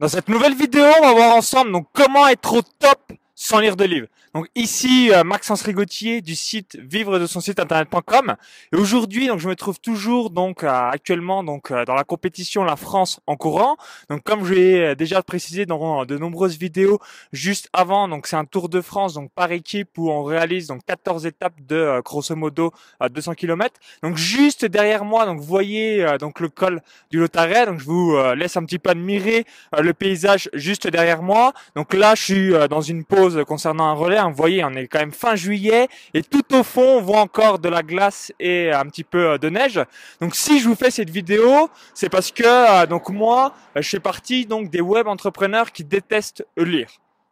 Dans cette nouvelle vidéo, on va voir ensemble donc comment être au top sans lire de livres. Donc ici euh, Maxence Rigotier du site vivre de son site internet.com et aujourd'hui donc je me trouve toujours donc euh, actuellement donc euh, dans la compétition la France en courant. Donc comme je l'ai déjà précisé dans de nombreuses vidéos juste avant donc c'est un Tour de France donc par équipe où on réalise donc 14 étapes de grosso modo 200 km. Donc juste derrière moi donc vous voyez donc le col du Lotaret donc je vous laisse un petit peu admirer le paysage juste derrière moi. Donc là je suis dans une pause concernant un relais vous voyez, on est quand même fin juillet et tout au fond, on voit encore de la glace et un petit peu euh, de neige. Donc si je vous fais cette vidéo, c'est parce que euh, donc moi, je fais partie donc des web entrepreneurs qui détestent lire.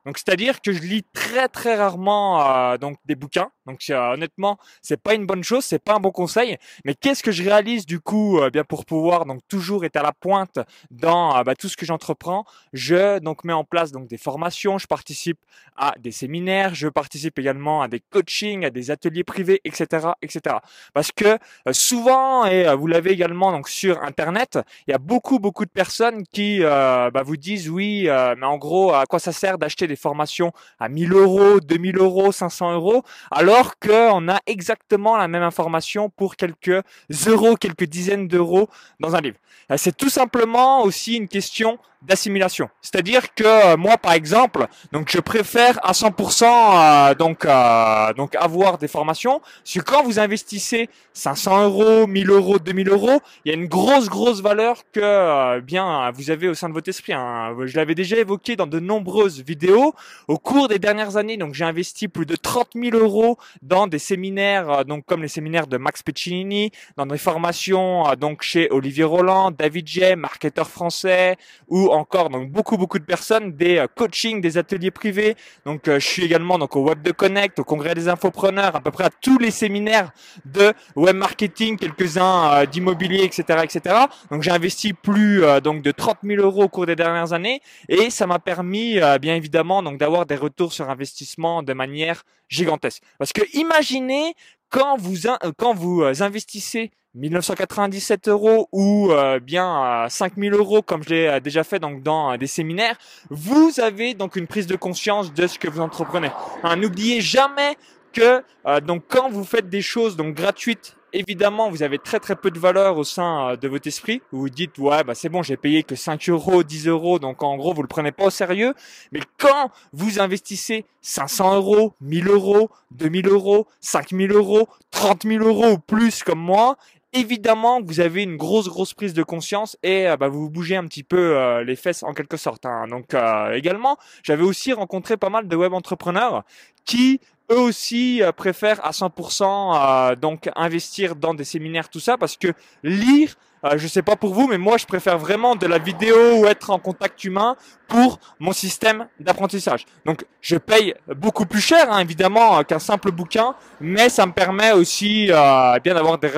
Donc c'est-à-dire que je lis très très rarement euh, donc des bouquins. Donc euh, honnêtement, c'est pas une bonne chose, c'est pas un bon conseil. Mais qu'est-ce que je réalise du coup euh, bien pour pouvoir donc toujours être à la pointe dans bah, tout ce que j'entreprends Je donc mets en place donc des formations, je participe à des séminaires, je participe également à des coachings, à des ateliers privés, etc., etc. Parce que souvent et vous l'avez également donc sur internet, il y a beaucoup beaucoup de personnes qui bah, vous disent oui, mais en gros à quoi ça sert d'acheter des formations à 1000 euros, 2000 euros, 500 euros, alors qu'on a exactement la même information pour quelques euros, quelques dizaines d'euros dans un livre. Euh, c'est tout simplement aussi une question d'assimilation. C'est-à-dire que euh, moi, par exemple, donc je préfère à 100% euh, donc donc avoir des formations. Parce quand vous investissez 500 euros, 1000 euros, 2000 euros, il y a une grosse grosse valeur que bien vous avez au sein de votre esprit. Hein. Je l'avais déjà évoqué dans de nombreuses vidéos. Au cours des dernières années, donc j'ai investi plus de 30 000 euros dans des séminaires, donc comme les séminaires de Max Piccinini, dans des formations donc chez Olivier Roland, David J, marketeur français ou encore donc beaucoup beaucoup de personnes, des euh, coachings, des ateliers privés. Donc euh, je suis également donc au Web de Connect, au Congrès des infopreneurs, à peu près à tous les séminaires de web marketing, quelques-uns euh, d'immobilier, etc., etc. Donc j'ai investi plus donc de 30 000 euros au cours des dernières années et ça m'a permis bien évidemment donc d'avoir des retours sur investissement de manière gigantesque. Parce que imaginez quand vous quand vous investissez 1997 euros ou euh, bien 5000 euros comme je l'ai euh, déjà fait dans euh, des séminaires, vous avez donc une prise de conscience de ce que vous entreprenez. Hein, n'oubliez jamais que quand vous faites des choses donc gratuites évidemment, vous avez très très peu de valeur au sein de votre esprit. Vous vous dites, ouais, bah c'est bon, j'ai payé que 5 euros, 10 euros, donc en gros, vous le prenez pas au sérieux. Mais quand vous investissez 500 euros, 1000 euros, 2000 euros, 5000 euros, 30 000 euros ou plus comme moi, évidemment vous avez une grosse grosse prise de conscience et euh, bah, vous bougez un petit peu euh, les fesses en quelque sorte. Hein. Donc euh, également, j'avais aussi rencontré pas mal de web entrepreneurs qui eux aussi préfèrent à 100% donc investir dans des séminaires tout ça parce que lire euh, je sais pas pour vous, mais moi je préfère vraiment de la vidéo ou être en contact humain pour mon système d'apprentissage. Donc je paye beaucoup plus cher, hein, évidemment, euh, qu'un simple bouquin, mais ça me permet aussi euh, bien d'avoir des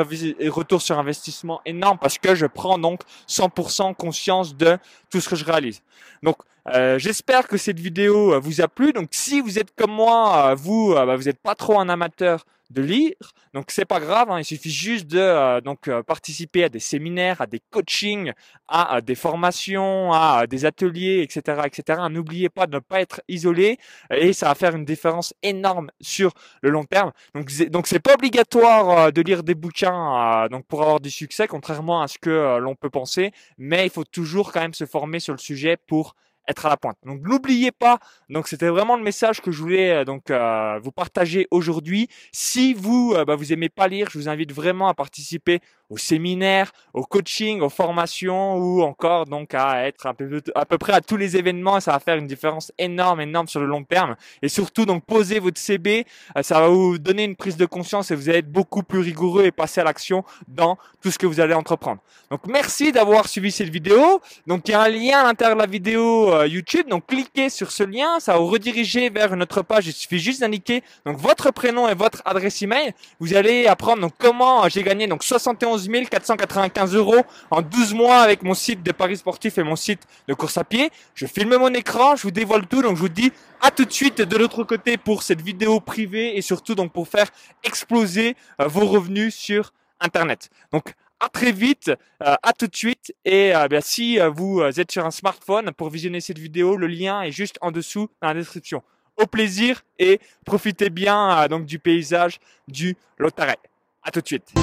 retours sur investissement énormes parce que je prends donc 100% conscience de tout ce que je réalise. Donc euh, j'espère que cette vidéo vous a plu. Donc si vous êtes comme moi, vous, bah, vous n'êtes pas trop un amateur de lire. Donc c'est pas grave, hein, il suffit juste de euh, donc euh, participer à des séminaires, à des coachings, à, des formations, à, des ateliers, etc., etc. N'oubliez pas de ne pas être isolé et ça va faire une différence énorme sur le long terme. Donc donc c'est pas obligatoire euh, de lire des bouquins donc pour avoir du succès, contrairement à ce que l'on peut penser, mais il faut toujours quand même se former sur le sujet pour être à la pointe. Donc n'oubliez pas, donc c'était vraiment le message que je voulais euh, donc euh, vous partager aujourd'hui. Si vous euh, bah, vous aimez pas lire, je vous invite vraiment à participer au séminaire, au coaching, aux formations ou encore donc à être à peu, à peu près à tous les événements. Ça va faire une différence énorme, énorme sur le long terme. Et surtout donc poser votre CB, ça va vous donner une prise de conscience et vous allez être beaucoup plus rigoureux et passer à l'action dans tout ce que vous allez entreprendre. Donc merci d'avoir suivi cette vidéo. Donc il y a un lien à l'intérieur de la vidéo euh, YouTube. Donc cliquez sur ce lien, ça va vous rediriger vers notre page. Il suffit juste d'indiquer donc votre prénom et votre adresse email. Vous allez apprendre donc comment j'ai gagné donc 71 495 euros en 12 mois avec mon site de paris sportif et mon site de course à pied. Je filme mon écran, je vous dévoile tout. Donc je vous dis à tout de suite de l'autre côté pour cette vidéo privée et surtout donc pour faire exploser euh, vos revenus sur Internet. Donc à très vite, à tout de suite. Et bien, si vous êtes sur un smartphone pour visionner cette vidéo, le lien est juste en dessous dans la description. Au plaisir et profitez bien donc du paysage du Lotaret. À tout de suite.